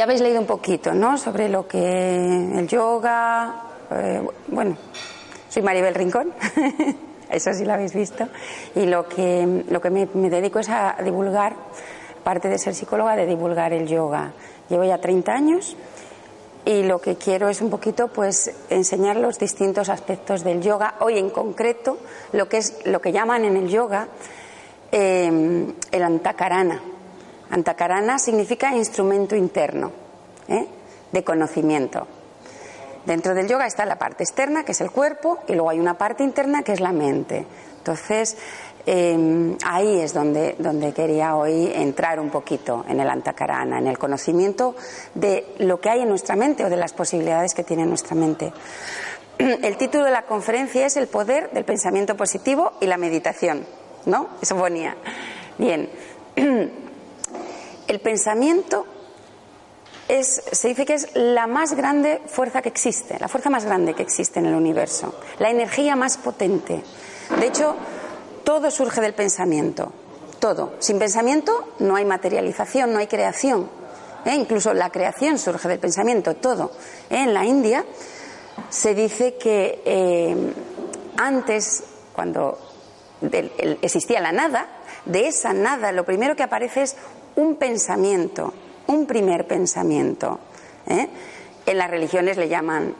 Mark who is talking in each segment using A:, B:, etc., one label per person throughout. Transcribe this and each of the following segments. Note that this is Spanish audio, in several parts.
A: Ya habéis leído un poquito, ¿no? Sobre lo que el yoga. eh, bueno, soy Maribel Rincón, eso sí lo habéis visto. Y lo que, lo que me, dedico es a divulgar, parte de ser psicóloga, de divulgar el yoga. Llevo ya 30 años y lo que quiero es un poquito pues enseñar los distintos aspectos del yoga. Hoy en concreto, lo que es lo que llaman en el yoga eh, el antakarana. Antakarana significa instrumento interno ¿eh? de conocimiento. Dentro del yoga está la parte externa, que es el cuerpo, y luego hay una parte interna, que es la mente. Entonces, eh, ahí es donde, donde quería hoy entrar un poquito, en el antakarana, en el conocimiento de lo que hay en nuestra mente o de las posibilidades que tiene nuestra mente. El título de la conferencia es El poder del pensamiento positivo y la meditación, ¿no? Eso ponía. Bien. El pensamiento es, se dice que es la más grande fuerza que existe, la fuerza más grande que existe en el universo, la energía más potente. De hecho, todo surge del pensamiento, todo. Sin pensamiento no hay materialización, no hay creación. ¿eh? Incluso la creación surge del pensamiento, todo. ¿eh? En la India se dice que eh, antes, cuando existía la nada, de esa nada lo primero que aparece es un pensamiento, un primer pensamiento. ¿eh? En las religiones le llaman,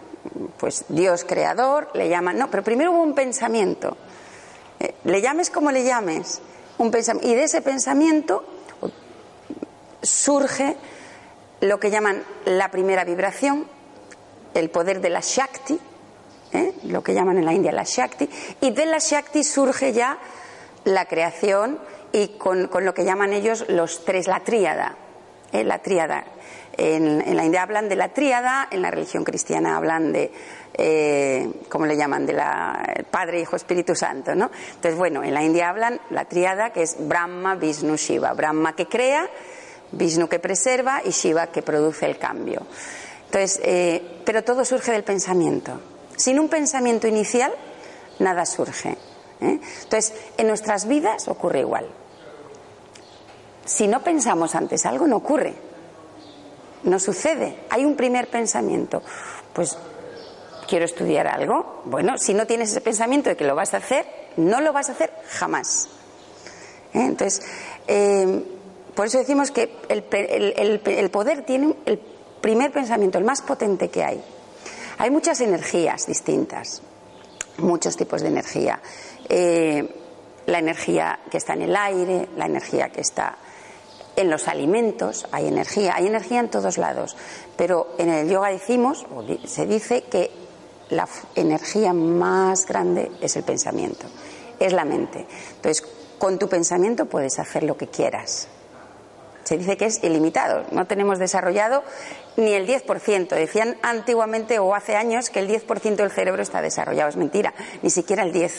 A: pues, Dios creador, le llaman, no, pero primero hubo un pensamiento. Eh, le llames como le llames, un y de ese pensamiento surge lo que llaman la primera vibración, el poder de la Shakti, ¿eh? lo que llaman en la India la Shakti, y de la Shakti surge ya la creación y con, con lo que llaman ellos los tres, la tríada. ¿eh? La tríada. En, en la India hablan de la tríada, en la religión cristiana hablan de, eh, ¿cómo le llaman? De la el Padre, Hijo, Espíritu Santo, ¿no? Entonces, bueno, en la India hablan la tríada que es Brahma, Vishnu, Shiva. Brahma que crea, Vishnu que preserva y Shiva que produce el cambio. Entonces, eh, pero todo surge del pensamiento. Sin un pensamiento inicial, nada surge. ¿eh? Entonces, en nuestras vidas ocurre igual. Si no pensamos antes algo, no ocurre. No sucede. Hay un primer pensamiento. Pues quiero estudiar algo. Bueno, si no tienes ese pensamiento de que lo vas a hacer, no lo vas a hacer jamás. ¿Eh? Entonces, eh, por eso decimos que el, poder tiene el primer pensamiento, el más potente que hay. Hay muchas energías distintas, muchos tipos de energía. Eh, la energía que está en el aire, la energía que está en los alimentos, hay energía, hay energía en todos lados. Pero en el yoga decimos, se dice que la energía más grande es el pensamiento, es la mente. Entonces, con tu pensamiento puedes hacer lo que quieras. Se dice que es ilimitado, no tenemos desarrollado ni el 10%. Decían antiguamente o hace años que el 10% del cerebro está desarrollado, es mentira, ni siquiera el 10%.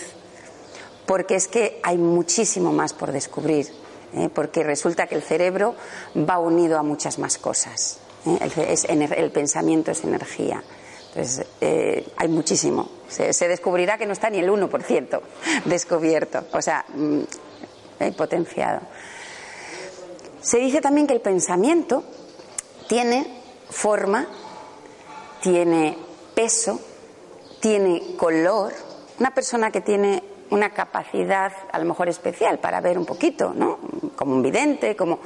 A: Porque es que hay muchísimo más por descubrir, ¿eh? porque resulta que el cerebro va unido a muchas más cosas. ¿eh? El, pensamiento es energía. Entonces, eh, hay muchísimo. Se, descubrirá que no está ni el 1% descubierto, o sea, mm, potenciado. Se dice también que el pensamiento tiene forma, tiene peso, tiene color. Una persona que tiene una capacidad a lo mejor especial para ver un poquito, ¿no? Como un vidente, como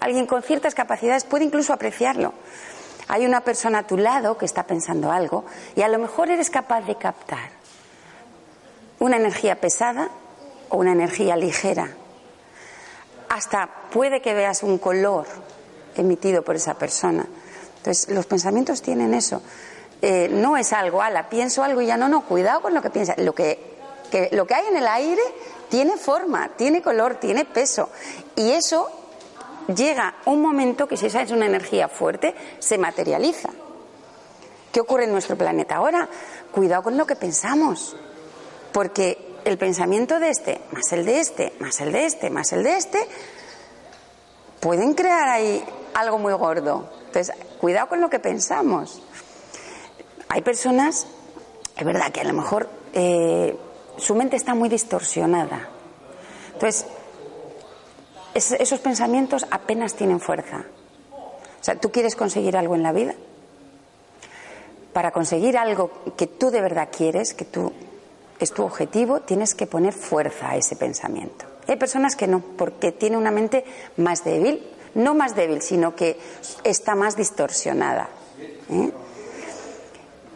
A: alguien con ciertas capacidades puede incluso apreciarlo. Hay una persona a tu lado que está pensando algo y a lo mejor eres capaz de captar una energía pesada o una energía ligera. Hasta puede que veas un color emitido por esa persona. Entonces, los pensamientos tienen eso. Eh, no es algo, ala, pienso algo y ya no, no, cuidado con lo que piensas. Lo que, que, lo que hay en el aire tiene forma, tiene color, tiene peso. Y eso llega un momento que si esa es una energía fuerte, se materializa. ¿Qué ocurre en nuestro planeta ahora? Cuidado con lo que pensamos, porque el pensamiento de este, más el de este, más el de este, más el de este, pueden crear ahí algo muy gordo. Entonces, cuidado con lo que pensamos. Hay personas, es verdad que a lo mejor eh, su mente está muy distorsionada. Entonces, esos pensamientos apenas tienen fuerza. O sea, tú quieres conseguir algo en la vida. Para conseguir algo que tú de verdad quieres, que tú es tu objetivo, tienes que poner fuerza a ese pensamiento. Hay personas que no, porque tiene una mente más débil, no más débil, sino que está más distorsionada. ¿eh?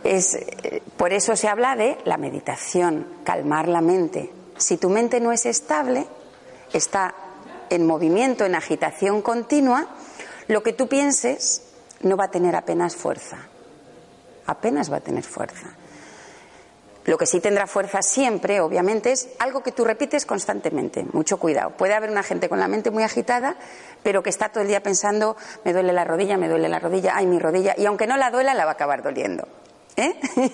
A: Es, eh, por eso se habla de la meditación, calmar la mente. Si tu mente no es estable, está en movimiento, en agitación continua, lo que tú pienses no va a tener apenas fuerza. Apenas va a tener fuerza. Lo que sí tendrá fuerza siempre, obviamente, es algo que tú repites constantemente. Mucho cuidado. Puede haber una gente con la mente muy agitada, pero que está todo el día pensando, me duele la rodilla, me duele la rodilla, ay, mi rodilla, y aunque no la duela, la va a acabar doliendo. ¿Eh?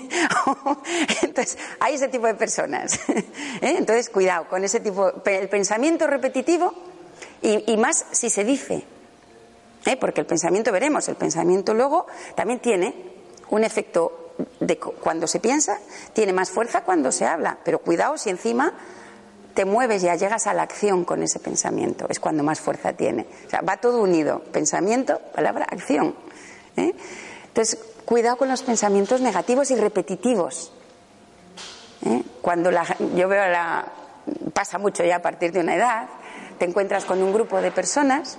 A: Entonces, hay ese tipo de personas. ¿Eh? Entonces, cuidado con ese tipo. El pensamiento repetitivo y, más si se dice. ¿eh? Porque el pensamiento, veremos, el pensamiento luego también tiene un efecto de cuando se piensa, tiene más fuerza cuando se habla. Pero cuidado si encima te mueves, ya llegas a la acción con ese pensamiento. Es cuando más fuerza tiene. O sea, va todo unido. Pensamiento, palabra, acción. Entonces, cuidado con los pensamientos negativos y repetitivos. ¿eh? Cuando la, yo veo la. pasa mucho ya a partir de una edad, te encuentras con un grupo de personas,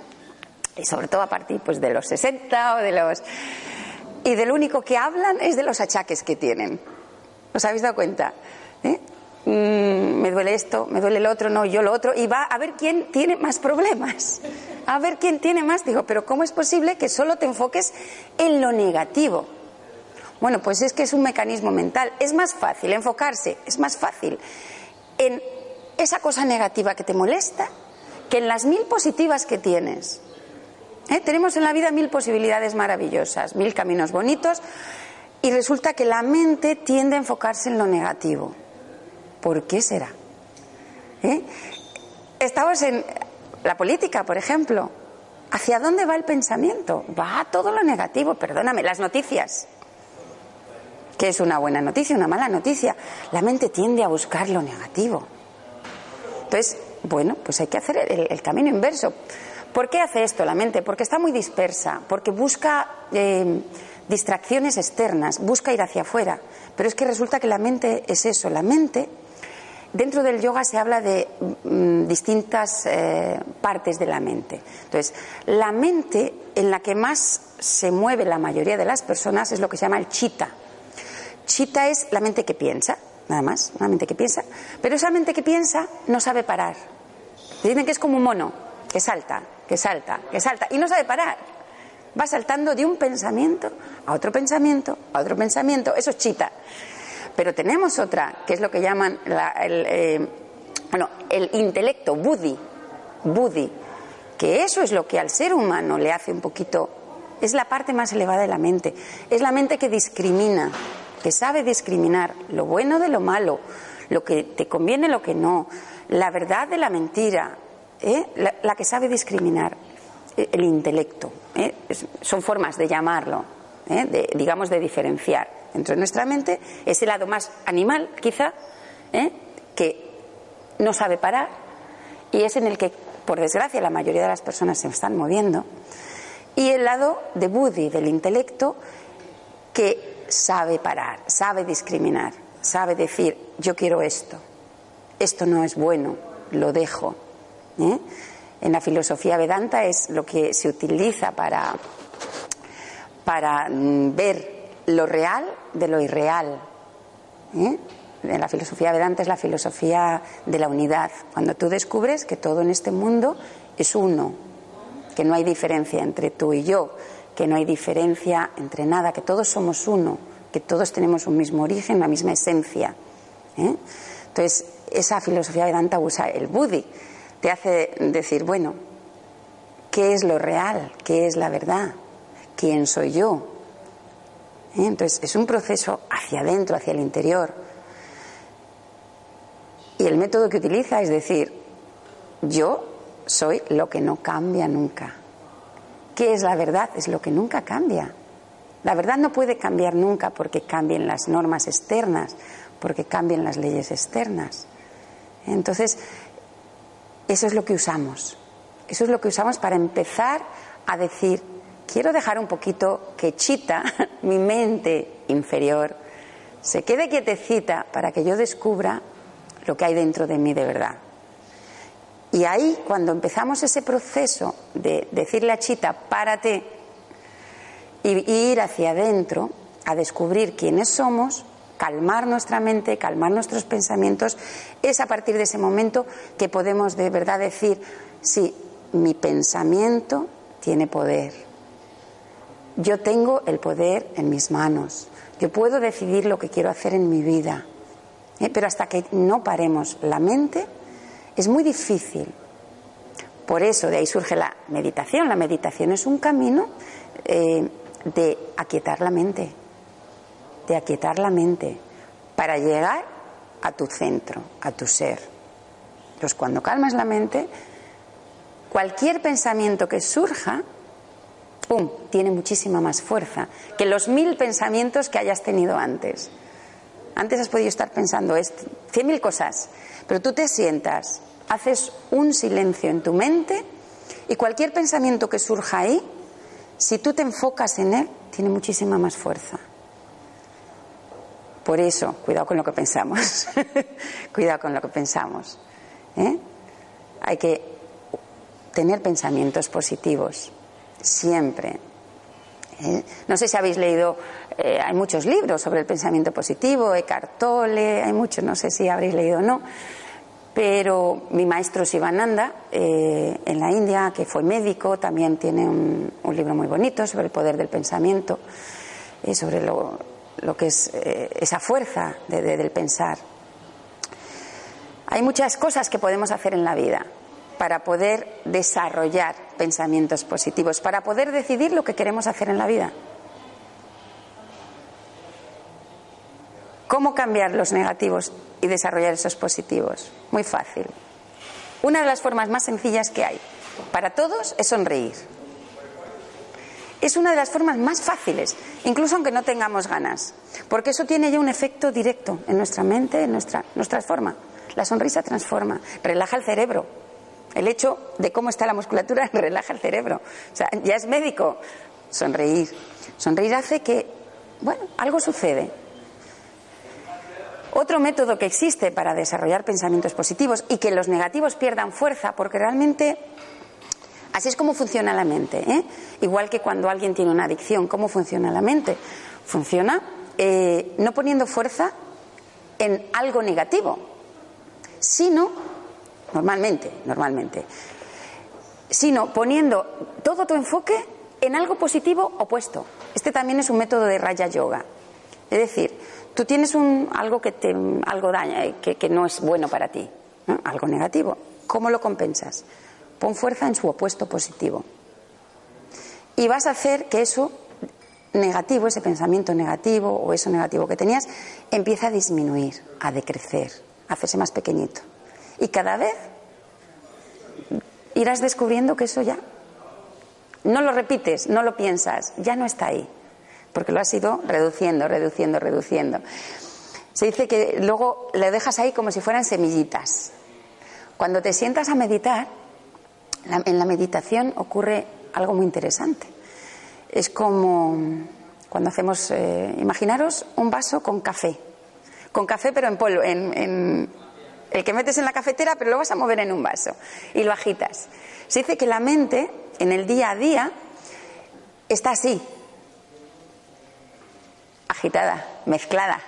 A: y sobre todo a partir pues, de los 60 o de los. y del único que hablan es de los achaques que tienen. ¿Os habéis dado cuenta? ¿Eh? Mm, me duele esto, me duele el otro, no, yo lo otro, y va a ver quién tiene más problemas. A ver quién tiene más. Digo, pero ¿cómo es posible que solo te enfoques en lo negativo? Bueno, pues es que es un mecanismo mental. Es más fácil enfocarse, es más fácil en esa cosa negativa que te molesta que en las mil positivas que tienes. ¿Eh? Tenemos en la vida mil posibilidades maravillosas, mil caminos bonitos, y resulta que la mente tiende a enfocarse en lo negativo. ¿Por qué será? ¿Eh? Estamos en la política, por ejemplo. ¿Hacia dónde va el pensamiento? Va todo lo negativo, perdóname, las noticias. ¿Qué es una buena noticia, una mala noticia? La mente tiende a buscar lo negativo. Entonces, bueno, pues hay que hacer el, camino inverso. ¿Por qué hace esto la mente? Porque está muy dispersa, porque busca eh, distracciones externas, busca ir hacia afuera. Pero es que resulta que la mente es eso, la mente Dentro del yoga se habla de mm, distintas eh, partes de la mente. Entonces, la mente en la que más se mueve la mayoría de las personas es lo que se llama el chitta. Chitta es la mente que piensa, nada más, una mente que piensa, pero esa mente que piensa no sabe parar. Dicen que es como un mono, que salta, que salta, que salta, y no sabe parar. Va saltando de un pensamiento a otro pensamiento, a otro pensamiento. Eso es chita. Pero tenemos otra, que es lo que llaman el, eh, bueno, el intelecto, buddhi, buddhi, que eso es lo que al ser humano le hace un poquito, es la parte más elevada de la mente, es la mente que discrimina, que sabe discriminar lo bueno de lo malo, lo que te conviene, lo que no, la verdad de la mentira, ¿eh? la, que sabe discriminar, eh, el intelecto. son formas de llamarlo, de, digamos, de diferenciar dentro de nuestra mente, ese lado más animal, quizá, ¿eh? que no sabe parar y es en el que, por desgracia, la mayoría de las personas se están moviendo, y el lado de Buddhi, del intelecto, que sabe parar, sabe discriminar, sabe decir, yo quiero esto, esto no es bueno, lo dejo. ¿eh? En la filosofía Vedanta es lo que se utiliza para, para mm, ver lo real de lo irreal. ¿eh? La filosofía Vedanta es la filosofía de la unidad. Cuando tú descubres que todo en este mundo es uno, que no hay diferencia entre tú y yo, que no hay diferencia entre nada, que todos somos uno, que todos tenemos un mismo origen, una misma esencia. ¿eh? Entonces, esa filosofía Vedanta usa el Buddhi, te hace decir, bueno, ¿qué es lo real? ¿Qué es la verdad? ¿Quién soy yo? ¿Eh? Entonces, es un proceso hacia adentro, hacia el interior. Y el método que utiliza es decir, yo soy lo que no cambia nunca. ¿Qué es la verdad? Es lo que nunca cambia. La verdad no puede cambiar nunca porque cambien las normas externas, porque cambien las leyes externas. Entonces, eso es lo que usamos. Eso es lo que usamos para empezar a decir, quiero dejar un poquito que chita mi mente inferior se quede quietecita para que yo descubra lo que hay dentro de mí de verdad. Y ahí, cuando empezamos ese proceso de decirle a Chita, párate y ir hacia adentro a descubrir quiénes somos, calmar nuestra mente, calmar nuestros pensamientos, es a partir de ese momento que podemos de verdad decir, sí, mi pensamiento tiene poder. Yo tengo el poder en mis manos. Yo puedo decidir lo que quiero hacer en mi vida. ¿Eh? Pero hasta que no paremos la mente, es muy difícil. Por eso de ahí surge la meditación. La meditación es un camino eh, de aquietar la mente, de aquietar la mente para llegar a tu centro, a tu ser. Entonces, cuando calmas la mente, cualquier pensamiento que surja, tiene muchísima más fuerza que los mil pensamientos que hayas tenido antes. Antes has podido estar pensando cien mil cosas, pero tú te sientas, haces un silencio en tu mente y cualquier pensamiento que surja ahí, si tú te enfocas en él, tiene muchísima más fuerza. Por eso, cuidado con lo que pensamos. cuidado con lo que pensamos. ¿eh? Hay que tener pensamientos positivos, siempre. ¿eh? No sé si habéis leído, eh, hay muchos libros sobre el pensamiento positivo, Eckhart Tolle, hay muchos, no sé si habréis leído o no. Pero mi maestro Sivananda, eh, en la India, que fue médico, también tiene un, libro muy bonito sobre el poder del pensamiento, y sobre lo, que es esa fuerza del pensar. Hay muchas cosas que podemos hacer en la vida para poder desarrollar pensamientos positivos, para poder decidir lo que queremos hacer en la vida. ¿Cómo cambiar los negativos y desarrollar esos positivos? Muy fácil. Una de las formas más sencillas que hay para todos es sonreír. Es una de las formas más fáciles, incluso aunque no tengamos ganas, porque eso tiene ya un efecto directo en nuestra mente, en nuestra, nuestra forma. La sonrisa transforma, relaja el cerebro, el hecho de cómo está la musculatura relaja el cerebro. O sea, ya es médico. Sonreír. Sonreír hace que, bueno, algo sucede. Otro método que existe para desarrollar pensamientos positivos y que los negativos pierdan fuerza, porque realmente así es como funciona la mente. ¿eh? Igual que cuando alguien tiene una adicción, ¿cómo funciona la mente? Funciona eh, no poniendo fuerza en algo negativo, sino normalmente, normalmente, sino poniendo todo tu enfoque en algo positivo opuesto. Este también es un método de raya yoga. Es decir, tú tienes un, algo que te algo daña, eh, que, que no es bueno para ti, algo negativo. ¿Cómo lo compensas? Pon fuerza en su opuesto positivo. Y vas a hacer que eso negativo, ese pensamiento negativo o eso negativo que tenías, empiece a disminuir, a decrecer, a hacerse más pequeñito. Y cada vez irás descubriendo que eso ya no lo repites, no lo piensas, ya no está ahí, porque lo has ido reduciendo, reduciendo, reduciendo. Se dice que luego le dejas ahí como si fueran semillitas. Cuando te sientas a meditar, en la meditación ocurre algo muy interesante. Es como cuando hacemos, eh, imaginaros un vaso con café, con café pero en polvo, en, el que metes en la cafetera, pero lo vas a mover en un vaso y lo agitas. Se dice que la mente en el día a día está así, agitada, mezclada.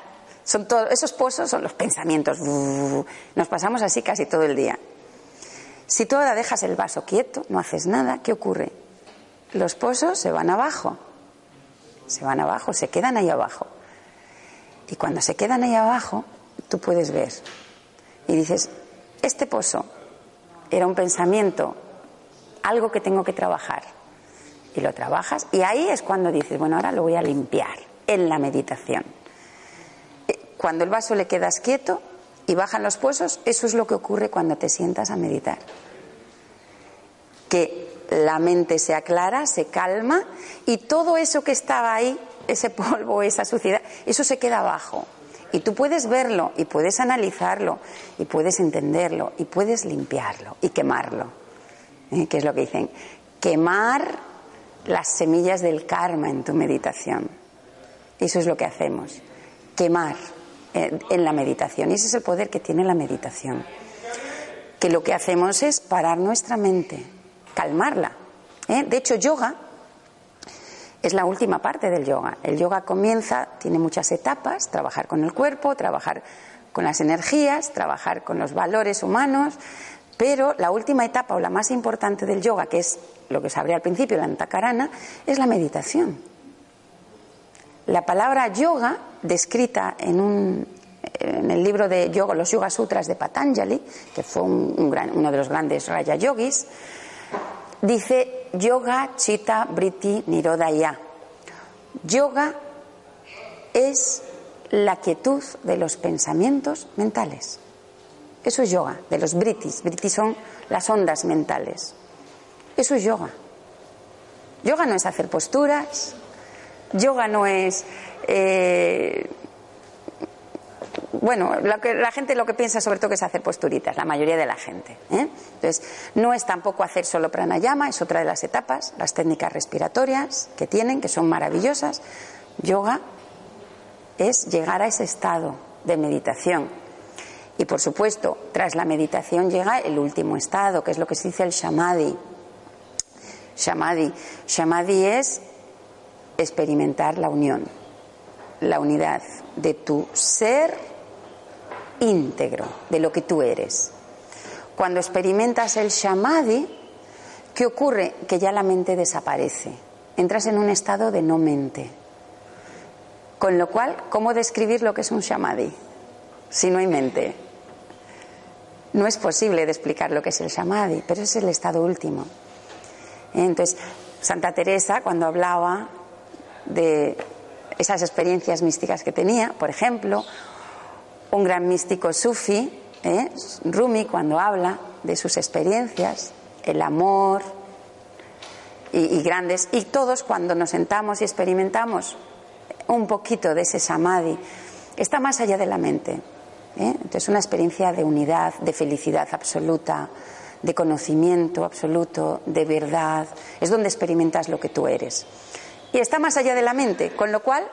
A: Son todos esos pozos son los pensamientos. Nos pasamos así casi todo el día. Si tú ahora dejas el vaso quieto, no haces nada, ¿qué ocurre? los pozos se van abajo. Se van abajo, se quedan ahí abajo. Y cuando se quedan ahí abajo, tú puedes ver. Y dices, este pozo era un pensamiento, algo que tengo que trabajar. Y lo trabajas. Y ahí es cuando dices, bueno, ahora lo voy a limpiar en la meditación. Eh, cuando el vaso le quedas quieto y bajan los pozos, eso es lo que ocurre cuando te sientas a meditar. Que la mente se aclara, se calma y todo eso que estaba ahí, ese polvo, esa suciedad, eso se queda abajo. Y tú puedes verlo y puedes analizarlo y puedes entenderlo y puedes limpiarlo y quemarlo. ¿Eh? Que es lo que dicen, quemar las semillas del karma en tu meditación. Eso es lo que hacemos, quemar eh, en la meditación. Y ese es el poder que tiene la meditación. Que lo que hacemos es parar nuestra mente, calmarla. ¿eh? De hecho, yoga es la última parte del yoga. El yoga comienza, tiene muchas etapas, trabajar con el cuerpo, trabajar con las energías, trabajar con los valores humanos, pero la última etapa o la más importante del yoga, que es lo que sabré al principio, la antakarana, es la meditación. La palabra yoga, descrita en el libro de yoga, los Yoga Sutras de Patanjali, que fue uno de los grandes Raya Yogis, dice Yoga Chitta Briti Nirodaya. Yoga es la quietud de los pensamientos mentales. Eso es yoga, de los britis. Britis son las ondas mentales. Eso es yoga. Yoga no es hacer posturas, yoga no es eh, bueno, la gente lo que piensa sobre todo es hacer posturitas, la mayoría de la gente. ¿eh? Entonces, no es tampoco hacer solo pranayama, es otra de las etapas, las técnicas respiratorias que tienen, que son maravillosas. Yoga es llegar a ese estado de meditación. Y por supuesto, tras la meditación llega el último estado, que es lo que se dice el samadhi. Samadhi. Samadhi es experimentar la unión, la unidad de tu ser íntegro de lo que tú eres. Cuando experimentas el samadhi, ¿qué ocurre? Que ya la mente desaparece. Entras en un estado de no mente. Con lo cual, ¿cómo describir lo que es un samadhi si no hay mente? No es posible de explicar lo que es el samadhi, pero es el estado último. Entonces, Santa Teresa, cuando hablaba de esas experiencias místicas que tenía, por ejemplo, un gran místico sufi, ¿eh? Rumi, cuando habla de sus experiencias, el amor y, grandes, y todos cuando nos sentamos y experimentamos un poquito de ese samadhi, está más allá de la mente. ¿eh? Entonces, una experiencia de unidad, de felicidad absoluta, de conocimiento absoluto, de verdad, es donde experimentas lo que tú eres. Y está más allá de la mente, con lo cual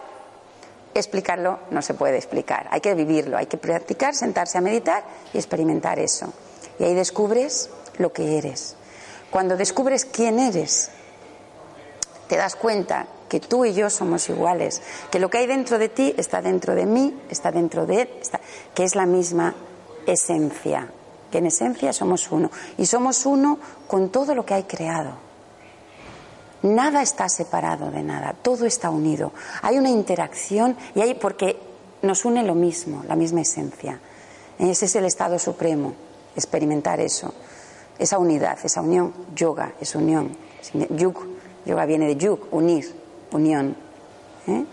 A: explicarlo no se puede explicar, hay que vivirlo, hay que practicar, sentarse a meditar y experimentar eso. Y ahí descubres lo que eres. Cuando descubres quién eres, te das cuenta que tú y yo somos iguales, que lo que hay dentro de ti está dentro de mí, está dentro de él, que es la misma esencia, que en esencia somos uno y somos uno con todo lo que hay creado. Nada está separado de nada, todo está unido. Hay una interacción y hay porque nos une lo mismo, la misma esencia. Ese es el estado supremo, experimentar eso, esa unidad, esa unión. Yoga es unión. Yug, yoga viene de yug, unir, unión. ¿eh?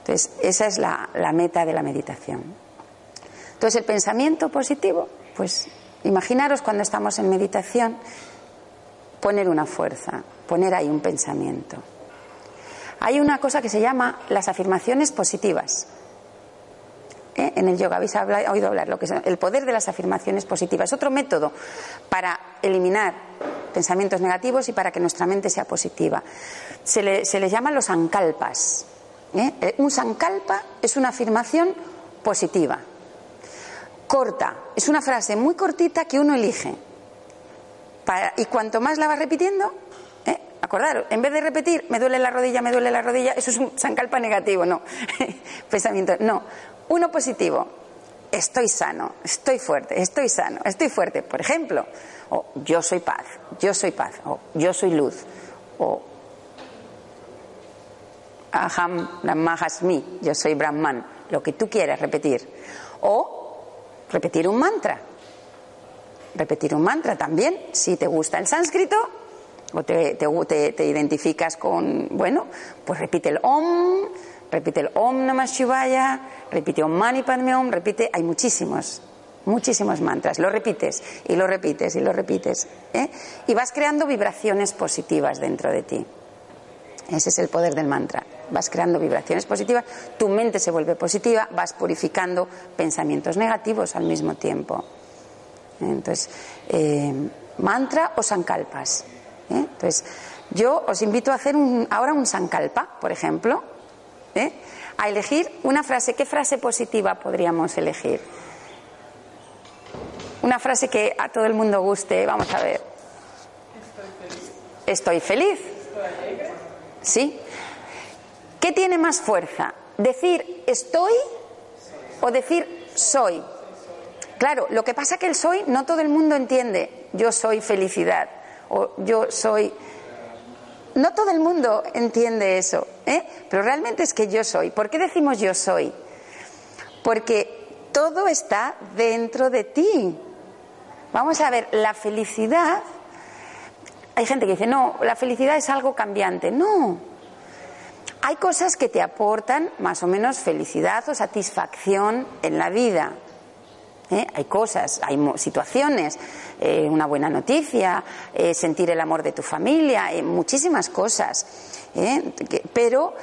A: Entonces, esa es la, la meta de la meditación. Entonces, el pensamiento positivo, pues imaginaros cuando estamos en meditación, poner una fuerza, poner ahí un pensamiento. Hay una cosa que se llama las afirmaciones positivas. ¿Eh? En el yoga habéis oído hablar lo que es el poder de las afirmaciones positivas. Es otro método para eliminar pensamientos negativos y para que nuestra mente sea positiva. Se le, se llama los sankalpas. ¿eh? Eh, un sankalpa es una afirmación positiva. Corta. Es una frase muy cortita que uno elige. y cuanto más la vas repitiendo, Acordaros, en vez de repetir, me duele la rodilla, me duele la rodilla, eso es un sancalpa negativo, no. Pensamiento, no. Uno positivo, estoy sano, estoy fuerte, estoy sano, estoy fuerte. Por ejemplo, o yo soy paz, yo soy paz, o yo soy luz, o Aham Brahmahasmi, yo soy Brahman, lo que tú quieras repetir. O repetir un mantra. Repetir un mantra también, si te gusta el sánscrito o te, te, te identificas con, bueno, pues repite el Om, repite el Om Namah Shivaya, repite Om Mani Padme Om, repite, hay muchísimos, muchísimos mantras, lo repites y lo repites y lo repites, ¿eh? y vas creando vibraciones positivas dentro de ti. Ese es el poder del mantra. Vas creando vibraciones positivas, tu mente se vuelve positiva, vas purificando pensamientos negativos al mismo tiempo. Entonces, eh, mantra o sankalpas. ¿Eh? Entonces, yo os invito a hacer un, ahora un sankalpa, por ejemplo, ¿eh? a elegir una frase. ¿Qué frase positiva podríamos elegir? Una frase que a todo el mundo guste. Vamos a ver. Estoy feliz. Estoy feliz. ¿Sí? ¿Qué tiene más fuerza? ¿Decir estoy o decir soy? Claro, lo que pasa que el soy no todo el mundo entiende. Yo soy felicidad o yo soy... No todo el mundo entiende eso, ¿eh? pero realmente es que yo soy. ¿Por qué decimos yo soy? Porque todo está dentro de ti. Vamos a ver, la felicidad hay gente que dice, no, la felicidad es algo cambiante. No. Hay cosas que te aportan más o menos felicidad o satisfacción en la vida. ¿Eh? Hay cosas, hay situaciones, eh, una buena noticia, eh, sentir el amor de tu familia, muchísimas cosas. pero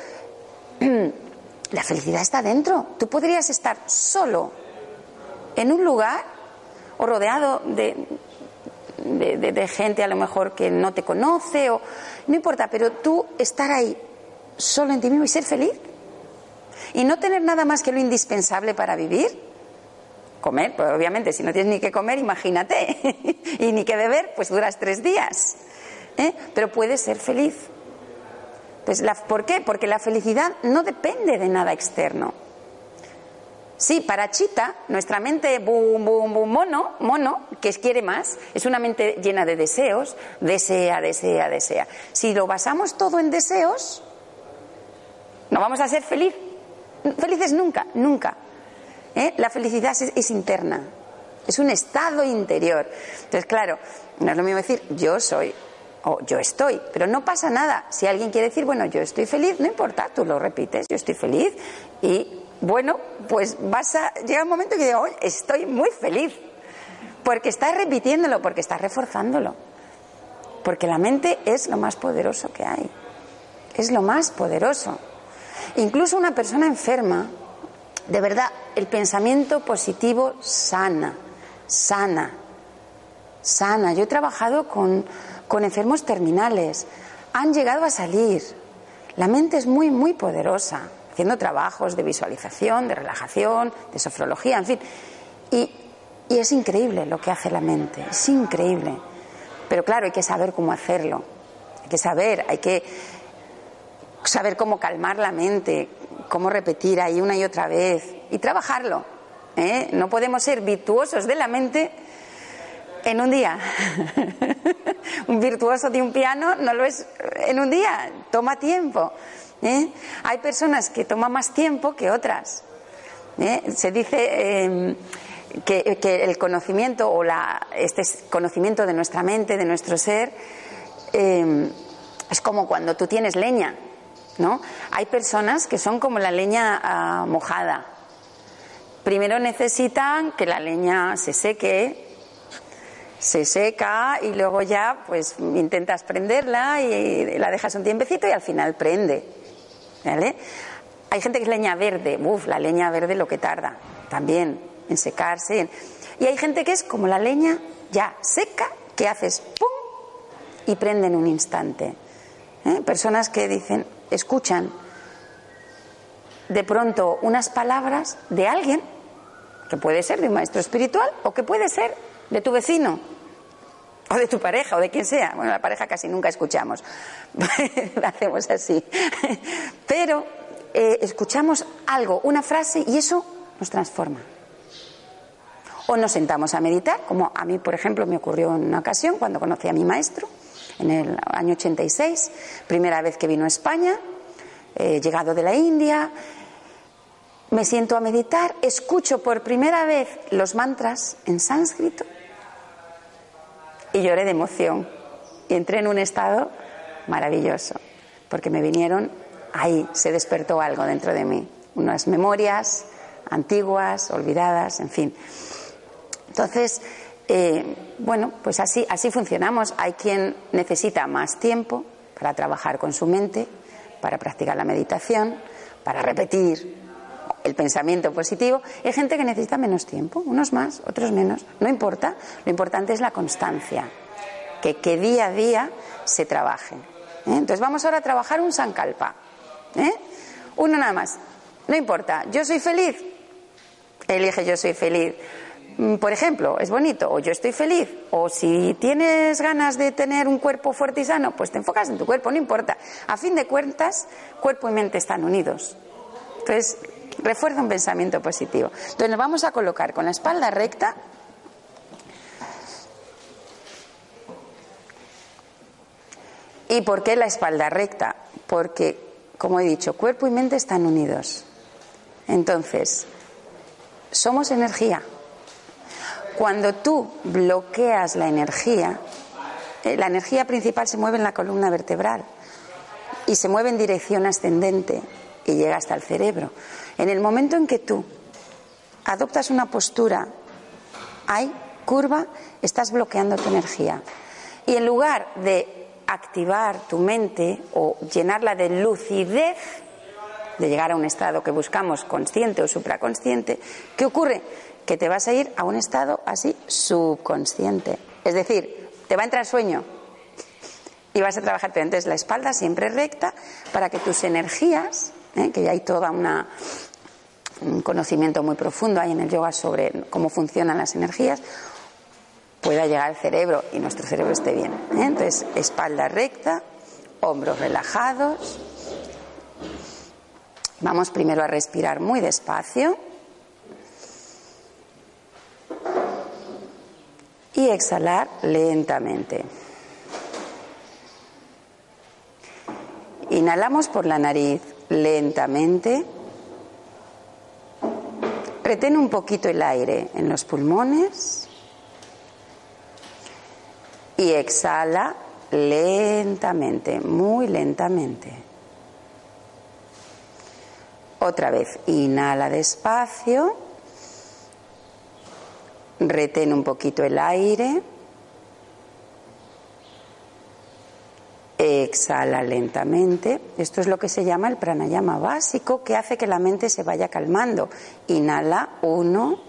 A: la felicidad está dentro. Tú podrías estar solo en un lugar o rodeado de, de, gente a lo mejor que no te conoce o no importa, pero tú estar ahí solo en ti mismo y ser feliz y no tener nada más que lo indispensable para vivir. Comer, pues obviamente, si no tienes ni que comer, imagínate. y ni que beber, pues duras tres días. ¿eh? Pero puedes ser feliz. Pues la, ¿Por qué? Porque la felicidad no depende de nada externo. Sí, para Chita, nuestra mente boom, boom, boom, mono, mono, que quiere más, es una mente llena de deseos, desea, desea, desea. Si lo basamos todo en deseos, no vamos a ser feliz, felices nunca, nunca. ¿Eh? La felicidad es, interna, es un estado interior. Entonces, claro, no es lo mismo decir yo soy o yo estoy, pero no pasa nada. Si alguien quiere decir, bueno, yo estoy feliz, no importa, tú lo repites, yo estoy feliz y bueno, pues vas a llega un momento que digo, estoy muy feliz, porque estás repitiéndolo, porque estás reforzándolo, porque la mente es lo más poderoso que hay, es lo más poderoso. Incluso una persona enferma, de verdad, el pensamiento positivo sana, sana, sana. Yo he trabajado con, con enfermos terminales, han llegado a salir. La mente es muy, muy poderosa haciendo trabajos de visualización, de relajación, de sofrología, en fin. Y, es increíble lo que hace la mente, es increíble. Pero claro, hay que saber cómo hacerlo, hay que saber, hay que saber cómo calmar la mente, cómo repetir ahí una y otra vez y trabajarlo. ¿eh? No podemos ser virtuosos de la mente en un día. un virtuoso de un piano no lo es en un día, toma tiempo. ¿eh? Hay personas que toman más tiempo que otras. ¿eh? Se dice em, que, el conocimiento o la, este conocimiento de nuestra mente, de nuestro ser, em, es como cuando tú tienes leña. ¿No? Hay personas que son como la leña ah, mojada. Primero necesitan que la leña se seque, se seca y luego ya pues intentas prenderla y la dejas un tiempecito y al final prende. Hay gente que es leña verde, uff, la leña verde lo que tarda también en secarse. Y hay gente que es como la leña ya seca, que haces pum y prende en un instante. ¿Eh? Personas que dicen, escuchan de pronto unas palabras de alguien, que puede ser de un maestro espiritual o que puede ser de tu vecino, o de tu pareja o de quien sea. Bueno, la pareja casi nunca escuchamos, hacemos así. Pero eh, escuchamos algo, una frase y eso nos transforma. O nos sentamos a meditar, como a mí, por ejemplo, me ocurrió en una ocasión cuando conocí a mi maestro. En el año 86, primera vez que vino a España, he llegado de la India, me siento a meditar, escucho por primera vez los mantras en sánscrito y lloré de emoción. Y entré en un estado maravilloso, porque me vinieron ahí, se despertó algo dentro de mí, unas memorias antiguas, olvidadas, en fin. Entonces, eh, bueno, pues así, así funcionamos. Hay quien necesita más tiempo para trabajar con su mente, para practicar la meditación, para repetir el pensamiento positivo. Hay gente que necesita menos tiempo, unos más, otros menos. No importa, lo importante es la constancia, que, día a día se trabaje. ¿eh? Entonces vamos ahora a trabajar un sankalpa. ¿eh? Uno nada más. No importa, yo soy feliz. Elige yo soy feliz. Mm, por ejemplo, es bonito, o yo estoy feliz, o si tienes ganas de tener un cuerpo fuerte y sano, pues te enfocas en tu cuerpo, no importa. A fin de cuentas, cuerpo y mente están unidos. Entonces, refuerza un pensamiento positivo. Entonces, nos vamos a colocar con la espalda recta. ¿Y por qué la espalda recta? Porque, como he dicho, cuerpo y mente están unidos. Entonces, somos energía. Cuando tú bloqueas la energía, eh, la energía principal se mueve en la columna vertebral y se mueve en dirección ascendente y llega hasta el cerebro. En el momento en que tú adoptas una postura, hay curva, estás bloqueando tu energía. Y en lugar de activar tu mente o llenarla de lucidez, de llegar a un estado que buscamos consciente o supraconsciente, ¿qué ocurre? Que te vas a ir a un estado así subconsciente. Es decir, te va a entrar sueño y vas a trabajar, pero entonces la espalda siempre recta para que tus energías, ¿eh? que ya hay toda una un conocimiento muy profundo hay en el yoga sobre cómo funcionan las energías, pueda llegar al cerebro y nuestro cerebro esté bien. ¿eh? Entonces, espalda recta, hombros relajados. Vamos primero a respirar muy despacio. Y exhalar lentamente. Inhalamos por la nariz lentamente. Retén un poquito el aire en los pulmones y exhala lentamente, muy lentamente. Otra vez, inhala despacio, retén un poquito el aire, exhala lentamente. Esto es lo que se llama el pranayama básico que hace que la mente se vaya calmando. Inhala, uno,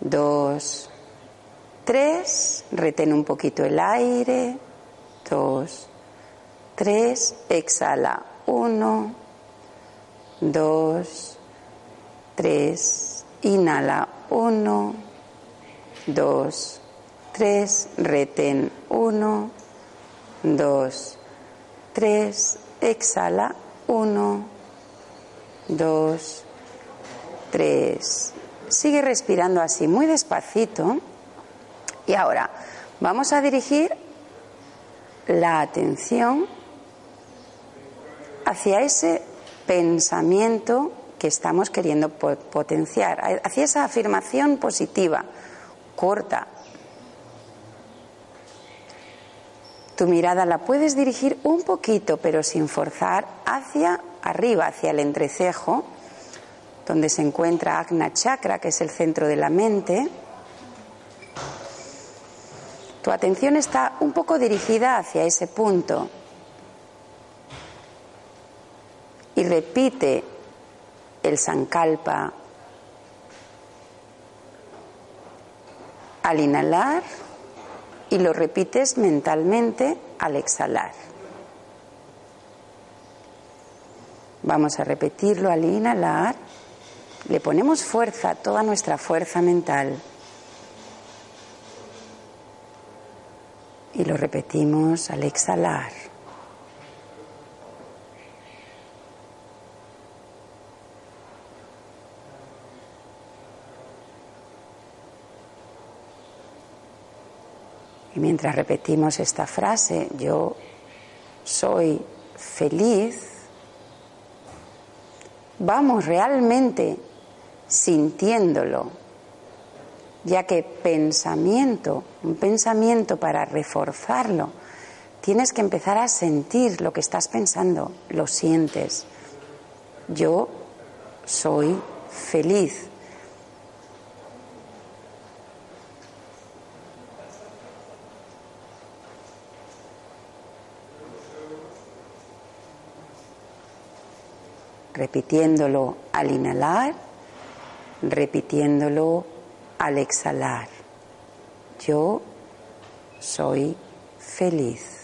A: dos, tres, retén un poquito el aire, dos, tres, exhala, uno, dos, tres, inhala, uno, dos, tres, retén, uno, dos, tres, exhala, uno, dos, tres. Sigue respirando así, muy despacito. Y ahora vamos a dirigir la atención hacia ese pensamiento que estamos queriendo potenciar, hacia esa afirmación positiva, corta, Tu mirada la puedes dirigir un poquito, pero sin forzar, hacia arriba, hacia el entrecejo, donde se encuentra Agna Chakra, que es el centro de la mente. Tu atención está un poco dirigida hacia ese punto. Y repite el Sankalpa al inhalar y lo repites mentalmente al exhalar. Vamos a repetirlo al inhalar. Le ponemos fuerza, toda nuestra fuerza mental. Y lo repetimos al exhalar. Mientras repetimos esta frase, yo soy feliz, vamos realmente sintiéndolo, ya que pensamiento, un pensamiento para reforzarlo, tienes que empezar a sentir lo que estás pensando, lo sientes. Yo soy feliz. Repitiéndolo al inhalar, repitiéndolo al exhalar. Yo soy feliz.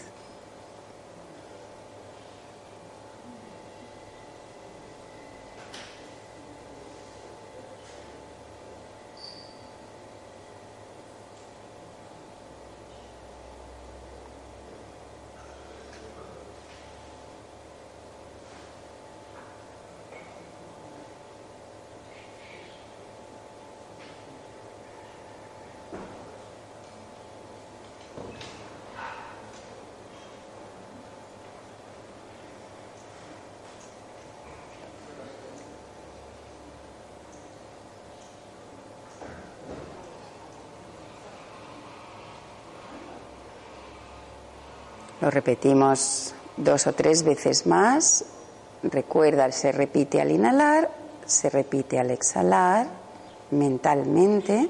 A: Lo repetimos dos o tres veces más. Recuerda, se repite al inhalar, se repite al exhalar mentalmente.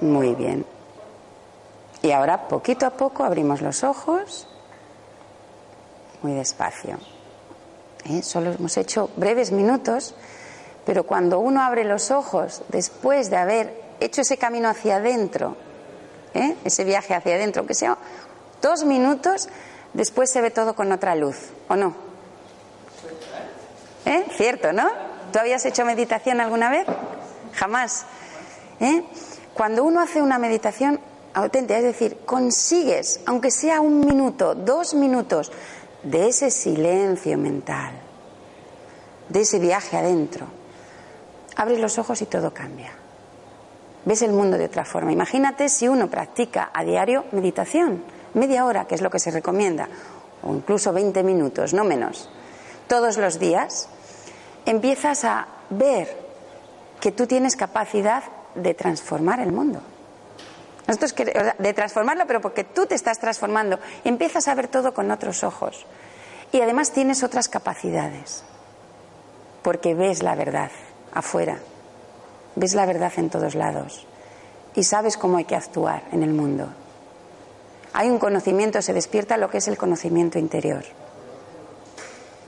A: Muy bien. Y ahora, poquito a poco, abrimos los ojos, muy despacio. ¿Eh? Solo hemos hecho breves minutos, pero cuando uno abre los ojos, después de haber hecho ese camino hacia adentro, ¿eh? ese viaje hacia adentro, que sea dos minutos, después se ve todo con otra luz, ¿o no? ¿Eh? Cierto, ¿no? ¿Tú habías hecho meditación alguna vez? Jamás. ¿Eh? Cuando uno hace una meditación auténtica, es decir, consigues, aunque sea un minuto, dos minutos, de ese silencio mental, de ese viaje adentro, abres los ojos y todo cambia. Ves el mundo de otra forma. Imagínate si uno practica a diario meditación, media hora, que es lo que se recomienda, o incluso 20 minutos, no menos, todos los días, empiezas a ver que tú tienes capacidad de transformar el mundo. Nosotros de transformarlo, pero porque tú te estás transformando, empiezas a ver todo con otros ojos. Y además tienes otras capacidades, porque ves la verdad afuera, ves la verdad en todos lados y sabes cómo hay que actuar en el mundo. Hay un conocimiento, se despierta lo que es el conocimiento interior.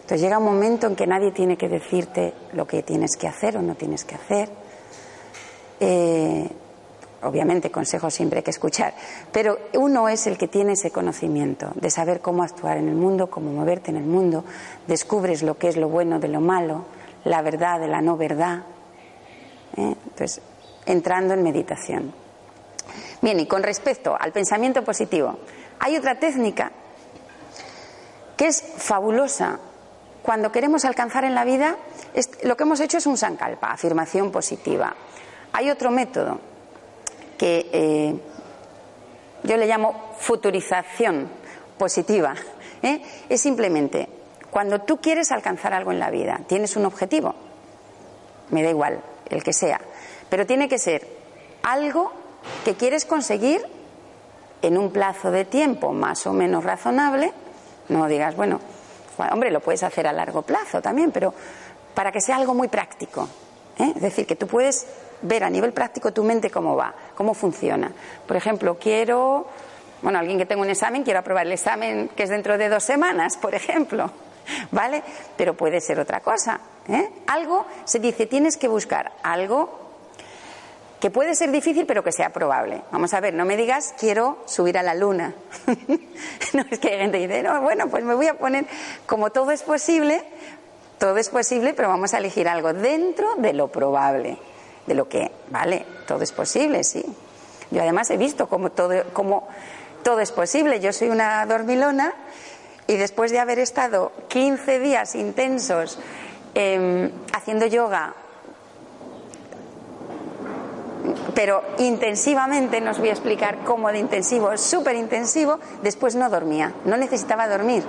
A: Entonces llega un momento en que nadie tiene que decirte lo que tienes que hacer o no tienes que hacer eh, obviamente consejos siempre hay que escuchar, pero uno es el que tiene ese conocimiento de saber cómo actuar en el mundo, cómo moverte en el mundo, descubres lo que es lo bueno de lo malo, la verdad de la no verdad. ¿eh? Entonces, entrando en meditación. Bien, y con respecto al pensamiento positivo, hay otra técnica que es fabulosa. Cuando queremos alcanzar en la vida, lo que hemos hecho es un sankalpa, afirmación positiva. Hay otro método que eh, yo le llamo futurización positiva. ¿eh? Es simplemente cuando tú quieres alcanzar algo en la vida, tienes un objetivo, me da igual, el que sea, pero tiene que ser algo que quieres conseguir en un plazo de tiempo más o menos razonable, no digas, bueno, hombre, lo puedes hacer a largo plazo también, pero para que sea algo muy práctico. ¿eh? Es decir, que tú puedes ver a nivel práctico tu mente cómo va, cómo funciona. Por ejemplo, quiero, bueno, alguien que tenga un examen, quiero aprobar el examen que es dentro de dos semanas, por ejemplo. ¿Vale? Pero puede ser otra cosa. ¿eh? Algo, se dice, tienes que buscar algo que puede ser difícil, pero que sea probable. Vamos a ver, no me digas quiero subir a la luna. no es que hay gente que dice, no, bueno, pues me voy a poner, como todo es posible, todo es posible, pero vamos a elegir algo dentro de lo probable, de lo que, vale, todo es posible, sí. Yo además he visto como todo, como todo es posible. Yo soy una dormilona y después de haber estado 15 días intensos em, haciendo yoga, pero intensivamente, no os voy a explicar cómo de intensivo, súper intensivo, después no dormía, no necesitaba dormir.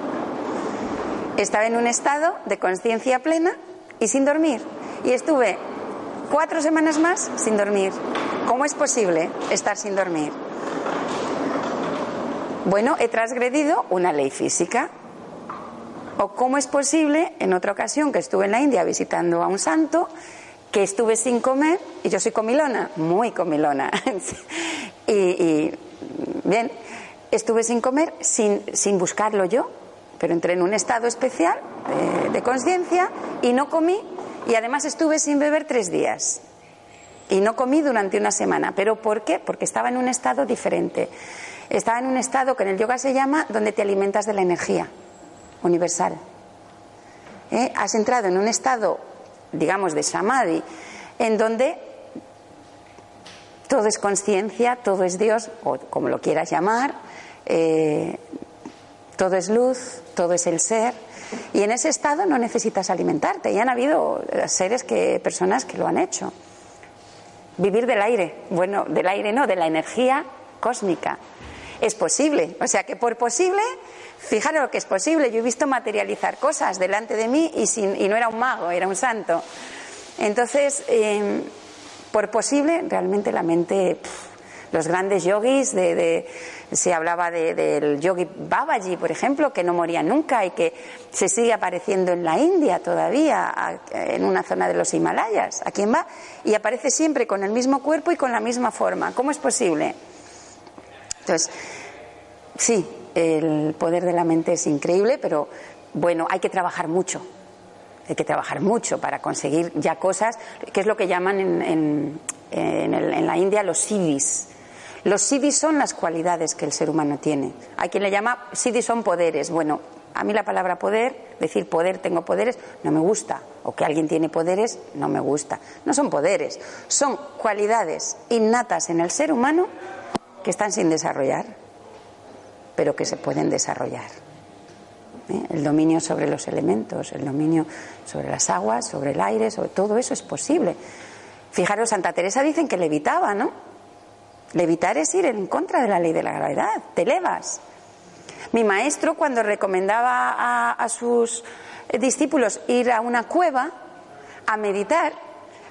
A: Estaba en un estado de conciencia plena y sin dormir. Y estuve cuatro semanas más sin dormir. ¿Cómo es posible estar sin dormir? Bueno, he transgredido una ley física. ¿O cómo es posible, en otra ocasión que estuve en la India visitando a un santo, que estuve sin comer, y yo soy comilona, muy comilona, y, bien, estuve sin comer sin, sin, buscarlo yo, pero entré en un estado especial de, de conciencia y no comí, y además estuve sin beber tres días. Y no comí durante una semana. ¿Pero por qué? Porque estaba en un estado diferente. Estaba en un estado que en el yoga se llama donde te alimentas de la energía universal. ¿Eh? Has entrado en un estado, digamos, de samadhi, en donde todo es conciencia, todo es Dios, o como lo quieras llamar, eh, todo es luz, todo es el ser. Y en ese estado no necesitas alimentarte. Y han habido seres que, personas que lo han hecho. Vivir del aire. Bueno, del aire no, de la energía cósmica es posible. O sea que por posible, fijaros lo que es posible. Yo he visto materializar cosas delante de mí y, sin, y no era un mago, era un santo. Entonces, em, por posible, realmente la mente, los grandes yogis, de, se hablaba del yogi Babaji, por ejemplo, que no moría nunca y que se sigue apareciendo en la India todavía, en una zona de los Himalayas. ¿A quién va? Y aparece siempre con el mismo cuerpo y con la misma forma. ¿Cómo es posible? Entonces, sí, el poder de la mente es increíble, pero bueno, hay que trabajar mucho. Hay que trabajar mucho para conseguir ya cosas, que es lo que llaman en, la India los siddhis. Los siddhis son las cualidades que el ser humano tiene. Hay quien le llama siddhis son poderes. Bueno, a mí la palabra poder, decir poder, tengo poderes, no me gusta. O que alguien tiene poderes, no me gusta. No son poderes, son cualidades innatas en el ser humano que están sin desarrollar, pero que se pueden desarrollar. ¿Eh? El dominio sobre los elementos, el dominio sobre las aguas, sobre el aire, sobre todo eso es posible. Fijaros, Santa Teresa dicen que levitaba, ¿no? Levitar es ir en contra de la ley de la gravedad, te elevas. Mi maestro, cuando recomendaba a, sus discípulos ir a una cueva a meditar,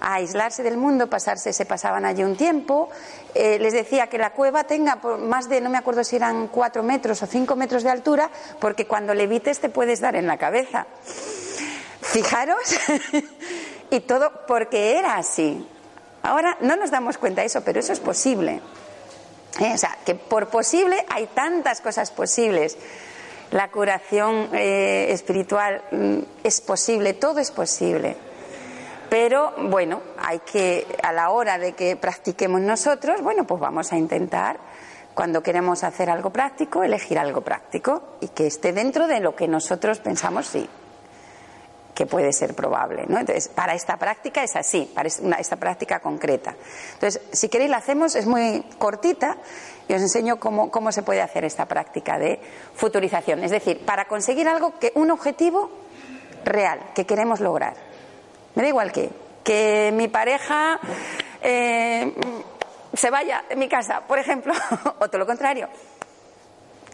A: a aislarse del mundo, pasarse, se pasaban allí un tiempo. Eh, les decía que la cueva tenga más de, no me acuerdo si eran cuatro metros o cinco metros de altura, porque cuando levites te puedes dar en la cabeza. Fijaros, y todo porque era así. Ahora no nos damos cuenta de eso, pero eso es posible. ¿Eh? O sea, que por posible hay tantas cosas posibles. La curación eh, espiritual mm, es posible, todo es posible. Pero bueno, hay que, a la hora de que practiquemos nosotros, bueno, pues vamos a intentar, cuando queremos hacer algo práctico, elegir algo práctico y que esté dentro de lo que nosotros pensamos, sí, que puede ser probable. ¿no? Entonces, para esta práctica es así, para esta práctica concreta. Entonces, si queréis, la hacemos, es muy cortita y os enseño cómo, cómo se puede hacer esta práctica de futurización. Es decir, para conseguir algo que, un objetivo real que queremos lograr. Me da igual que, que mi pareja eh, se vaya de mi casa, por ejemplo, o todo lo contrario,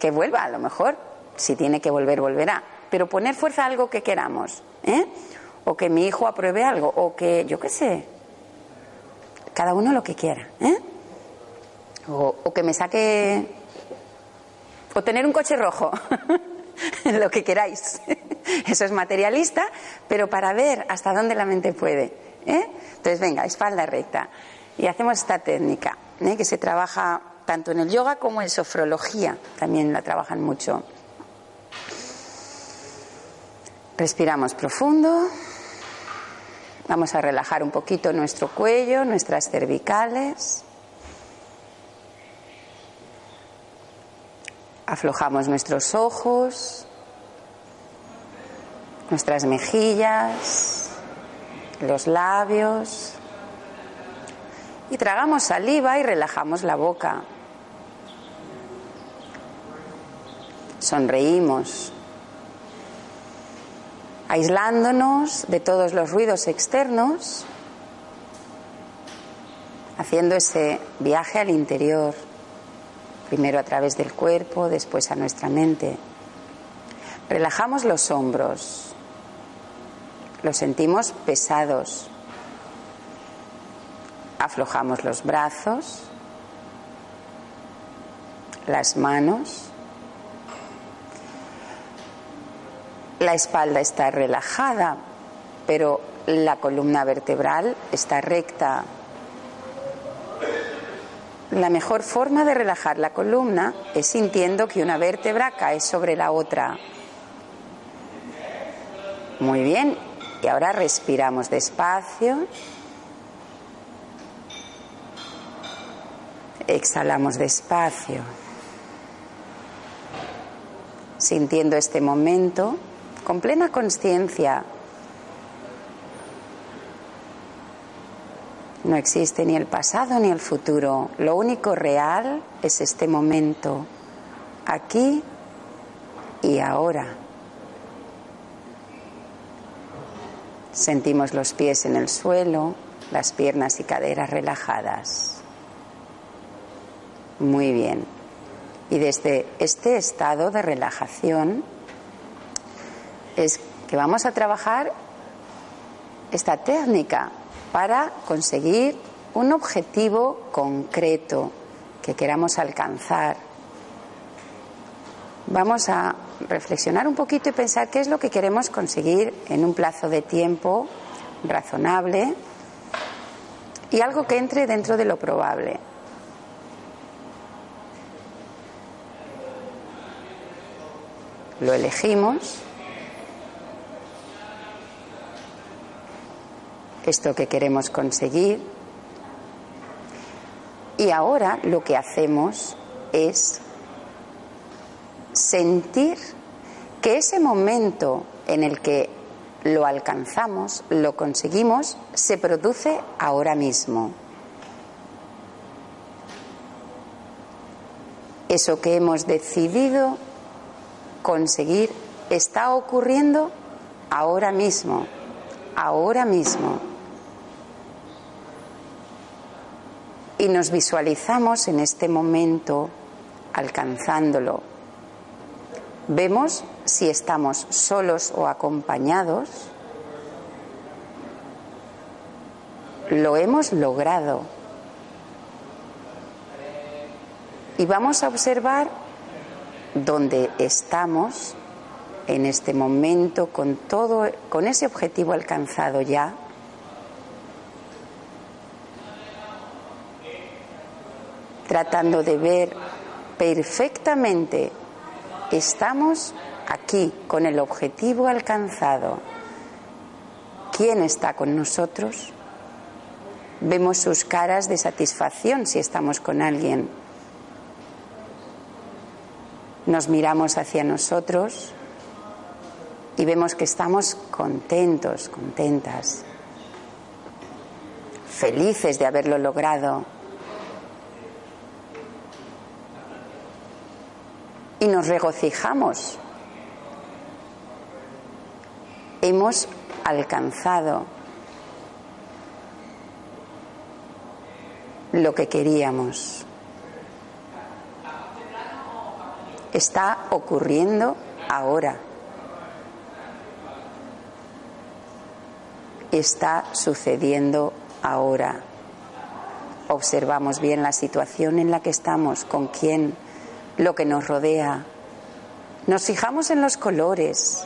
A: que vuelva a lo mejor, si tiene que volver, volverá, pero poner fuerza a algo que queramos, ¿eh? o que mi hijo apruebe algo, o que, yo qué sé, cada uno lo que quiera, ¿eh? o, que me saque, o tener un coche rojo. lo que queráis. Eso es materialista, pero para ver hasta dónde la mente puede. ¿eh? Entonces, venga, espalda recta. Y hacemos esta técnica, ¿eh? que se trabaja tanto en el yoga como en sofrología. También la trabajan mucho. Respiramos profundo. Vamos a relajar un poquito nuestro cuello, nuestras cervicales. Aflojamos nuestros ojos, nuestras mejillas, los labios. Y tragamos saliva y relajamos la boca. Sonreímos, aislándonos de todos los ruidos externos, haciendo ese viaje al interior, primero a través del cuerpo, después a nuestra mente. Relajamos los hombros, los sentimos pesados, aflojamos los brazos, las manos, la espalda está relajada, pero la columna vertebral está recta. La mejor forma de relajar la columna es sintiendo que una vértebra cae sobre la otra. Muy bien, y ahora respiramos despacio. Exhalamos despacio, sintiendo este momento con plena conciencia. No existe ni el pasado ni el futuro. Lo único real es este momento, aquí y ahora. Sentimos los pies en el suelo, las piernas y caderas relajadas. Muy bien. Y desde este estado de relajación es que vamos a trabajar esta técnica para conseguir un objetivo concreto que queramos alcanzar. Vamos a reflexionar un poquito y pensar qué es lo que queremos conseguir en un plazo de tiempo razonable y algo que entre dentro de lo probable. Lo elegimos. Esto que queremos conseguir. Y ahora lo que hacemos es sentir que ese momento en el que lo alcanzamos, lo conseguimos, se produce ahora mismo. Eso que hemos decidido conseguir está ocurriendo ahora mismo, ahora mismo. Y nos visualizamos en este momento alcanzándolo. Vemos si estamos solos o acompañados. Lo hemos logrado. Y vamos a observar dónde estamos en este momento con todo con ese objetivo alcanzado ya. Tratando de ver perfectamente estamos aquí con el objetivo alcanzado. ¿Quién está con nosotros? Vemos sus caras de satisfacción si estamos con alguien. Nos miramos hacia nosotros y vemos que estamos contentos, contentas, felices de haberlo logrado. Y nos regocijamos. Hemos alcanzado lo que queríamos. Está ocurriendo ahora. Está sucediendo ahora. Observamos bien la situación en la que estamos, con quién, lo que nos rodea. Nos fijamos en los colores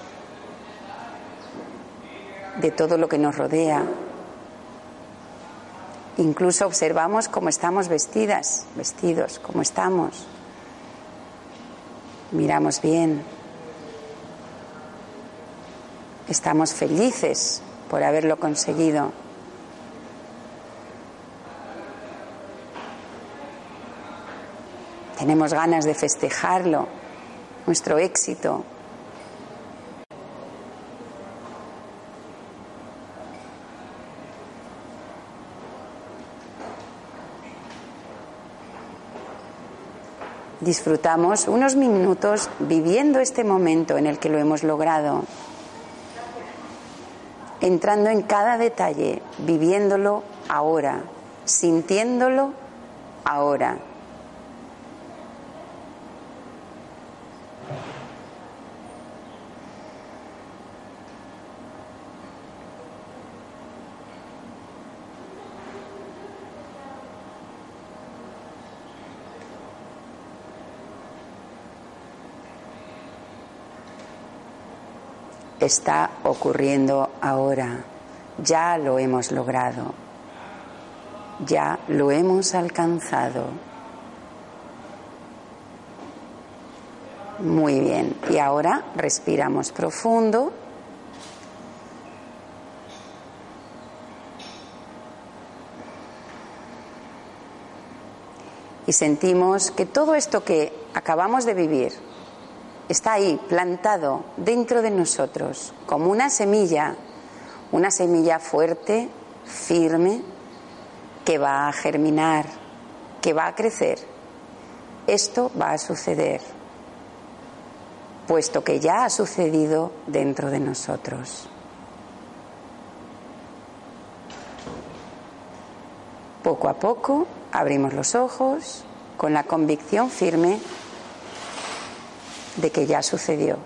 A: de todo lo que nos rodea. Incluso observamos cómo estamos vestidas, vestidos, cómo estamos. Miramos bien. Estamos felices por haberlo conseguido. Tenemos ganas de festejarlo, nuestro éxito. Disfrutamos unos minutos viviendo este momento en el que lo hemos logrado, entrando en cada detalle, viviéndolo ahora, sintiéndolo ahora. Está ocurriendo ahora. Ya lo hemos logrado. Ya lo hemos alcanzado. Muy bien. Y ahora respiramos profundo. Y sentimos que todo esto que acabamos de vivir, está ahí, plantado dentro de nosotros, como una semilla, una semilla fuerte, firme, que va a germinar, que va a crecer. Esto va a suceder, puesto que ya ha sucedido dentro de nosotros. Poco a poco abrimos los ojos con la convicción firme de que ya sucedió.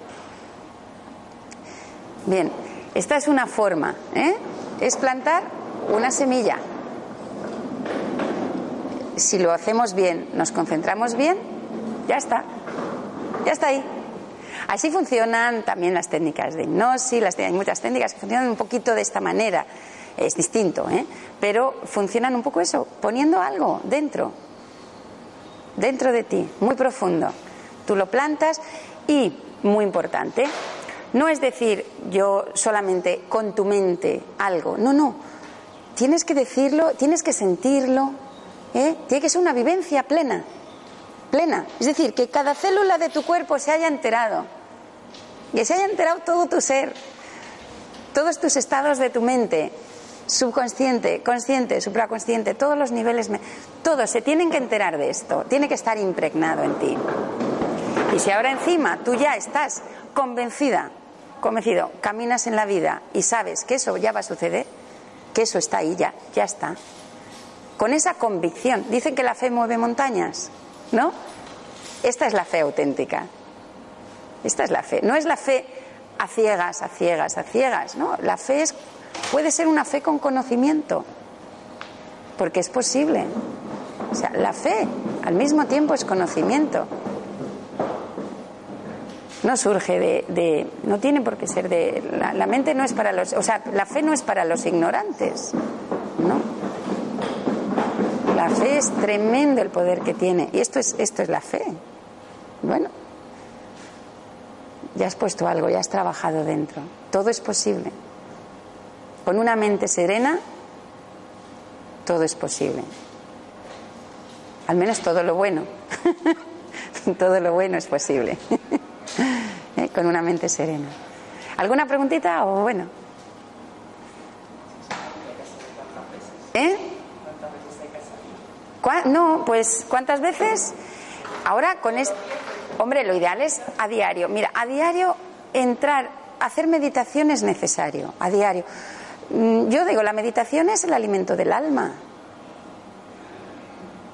A: Bien, esta es una forma, ¿eh? es plantar una semilla. Si lo hacemos bien, nos concentramos bien, ya está, ya está ahí. Así funcionan también las técnicas de hipnosis, las, hay muchas técnicas que funcionan un poquito de esta manera, es distinto, ¿eh? pero funcionan un poco eso, poniendo algo dentro, dentro de ti, muy profundo. Tú lo plantas y, muy importante, no es decir yo solamente con tu mente algo, no, no. Tienes que decirlo, tienes que sentirlo, ¿eh? tiene que ser una vivencia plena, plena. Es decir, que cada célula de tu cuerpo se haya enterado, que se haya enterado todo tu ser, todos tus estados de tu mente, subconsciente, consciente, supraconsciente, todos los niveles, todos se tienen que enterar de esto, tiene que estar impregnado en ti. Y si ahora encima tú ya estás convencida, convencido, caminas en la vida y sabes que eso ya va a suceder, que eso está ahí ya, ya está. Con esa convicción, dicen que la fe mueve montañas, ¿no? Esta es la fe auténtica. Esta es la fe. No es la fe a ciegas, a ciegas, a ciegas, ¿no? La fe es, puede ser una fe con conocimiento, porque es posible. O sea, la fe al mismo tiempo es conocimiento no surge de, no tiene por qué ser de, la, mente no es para los, o sea, la fe no es para los ignorantes, ¿no? La fe es tremendo el poder que tiene y esto es, esto es la fe. Bueno, ya has puesto algo, ya has trabajado dentro, todo es posible. Con una mente serena, todo es posible. Al menos todo lo bueno. todo lo bueno es posible. Con una mente serena. ¿Alguna preguntita o bueno? ¿Eh? No, pues ¿cuántas veces? Ahora con este... Hombre, lo ideal es a diario. Mira, a diario entrar, hacer meditación es necesario, a diario. Mm, yo digo, la meditación es el alimento del alma.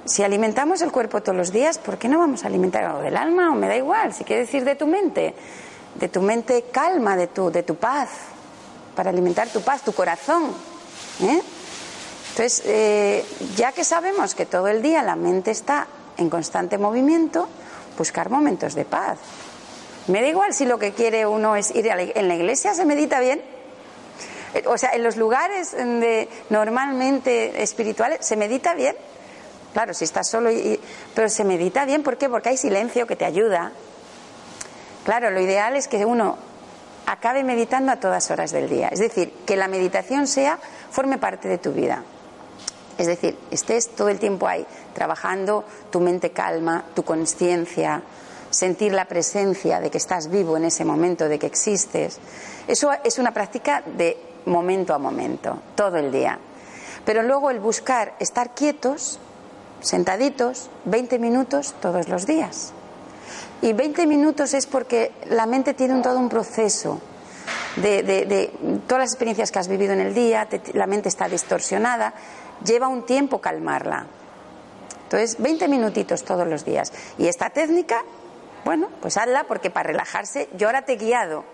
A: Si alimentamos el cuerpo todos los días, ¿por qué no vamos a alimentar algo del alma? O me da igual, si quiere decir de tu mente, de tu mente calma, de tu, de tu paz, para alimentar tu paz, tu corazón. ¿eh? Entonces, eh, ya que sabemos que todo el día la mente está en constante movimiento, buscar momentos de paz. Me da igual si lo que quiere uno es ir a la, en la iglesia, se medita bien. O sea, en los lugares de, normalmente espirituales se medita bien. Claro, si estás solo, y, pero se medita bien, ¿por qué? Porque hay silencio que te ayuda. Claro, lo ideal es que uno acabe meditando a todas horas del día. Es decir, que la meditación sea, forme parte de tu vida. Es decir, estés todo el tiempo ahí, trabajando, tu mente calma, tu conciencia, sentir la presencia de que estás vivo en ese momento, de que existes. Eso es una práctica de momento a momento, todo el día. Pero luego el buscar estar quietos, sentaditos, 20 minutos todos los días. Y 20 minutos es porque la mente tiene un, todo un proceso de, todas las experiencias que has vivido en el día, la mente está distorsionada, lleva un tiempo calmarla. Entonces, 20 minutitos todos los días. Y esta técnica, bueno, pues hazla porque para relajarse, yo ahora te he guiado.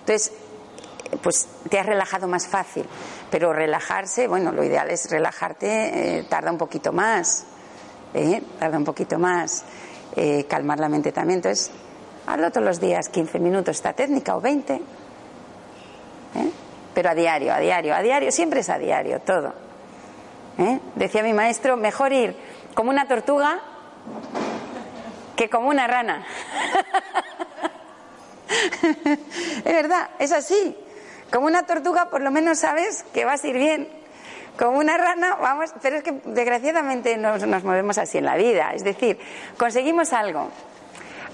A: Entonces, pues te has relajado más fácil. Pero relajarse, bueno, lo ideal es relajarte, eh, tarda un poquito más. ¿eh? Tarda un poquito más. Eh, calmar la mente también. Entonces, hazlo todos los días, 15 minutos esta técnica o 20. Pero a diario, a diario, a diario, siempre es a diario, todo. Decía mi maestro, mejor ir como una tortuga que como una rana. es verdad, es así. Como una tortuga, por lo menos sabes que vas a ir bien. Como una rana, vamos, pero es que desgraciadamente nos, nos movemos así en la vida. Es decir, conseguimos algo,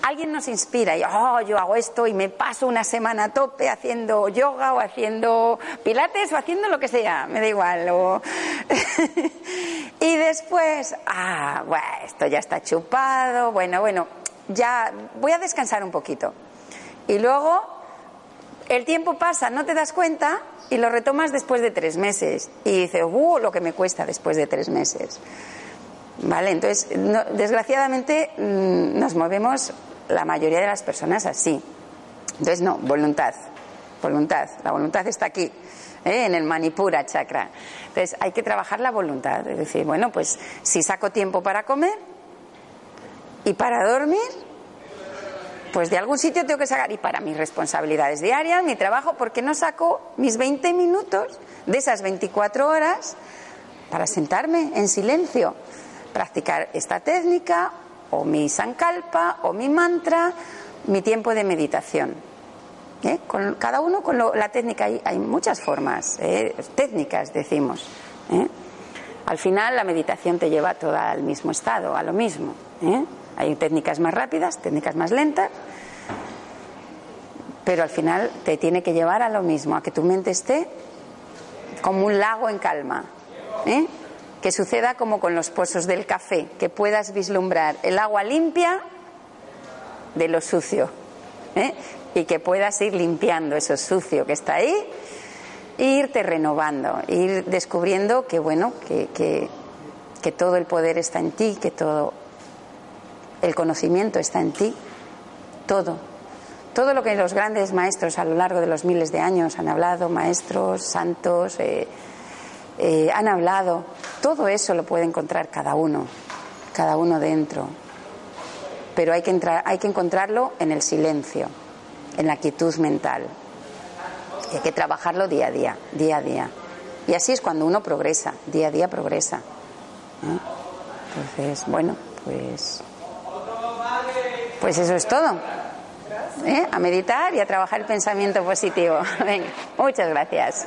A: alguien nos inspira y oh, yo hago esto y me paso una semana a tope haciendo yoga o haciendo pilates o haciendo lo que sea, me da igual. y después, ah, bueno, esto ya está chupado, bueno, bueno, ya voy a descansar un poquito. Y luego el tiempo pasa, no te das cuenta y lo retomas después de tres meses. Y dices, ¡uh! Lo que me cuesta después de tres meses. ¿Vale? Entonces, desgraciadamente mm, nos movemos la mayoría de las personas así. Entonces, no, voluntad. Voluntad. La voluntad está aquí, ¿eh? en el Manipura chakra. Entonces, hay que trabajar la voluntad. Es decir, bueno, pues si saco tiempo para comer y para dormir, pues de algún sitio tengo que sacar, y para mis responsabilidades diarias, mi trabajo, porque no saco mis 20 minutos de esas 24 horas para sentarme en silencio, practicar esta técnica, o mi sankalpa, o mi mantra, mi tiempo de meditación. ¿Eh? Con, cada uno con la técnica, hay, muchas formas, ¿eh? técnicas decimos. ¿eh? Al final la meditación te lleva toda al mismo estado, a lo mismo. Hay técnicas más rápidas, técnicas más lentas, pero al final te tiene que llevar a lo mismo, a que tu mente esté como un lago en calma. ¿eh? Que suceda como con los pozos del café, que puedas vislumbrar el agua limpia de lo sucio. ¿eh? Y que puedas ir limpiando eso sucio que está ahí e irte renovando, ir descubriendo que bueno, que, que todo el poder está en ti, que todo el conocimiento está en ti, todo. Todo lo que los grandes maestros a lo largo de los miles de años han hablado, maestros, santos, eh, eh, han hablado, todo eso lo puede encontrar cada uno, cada uno dentro. Pero hay que, entrar, hay que encontrarlo en el silencio, en la quietud mental. Y hay que trabajarlo día a día, día a día. Y así es cuando uno progresa, día a día progresa. Entonces, bueno, pues pues eso es todo. ¿Eh? A meditar y a trabajar el pensamiento positivo. Venga, muchas gracias.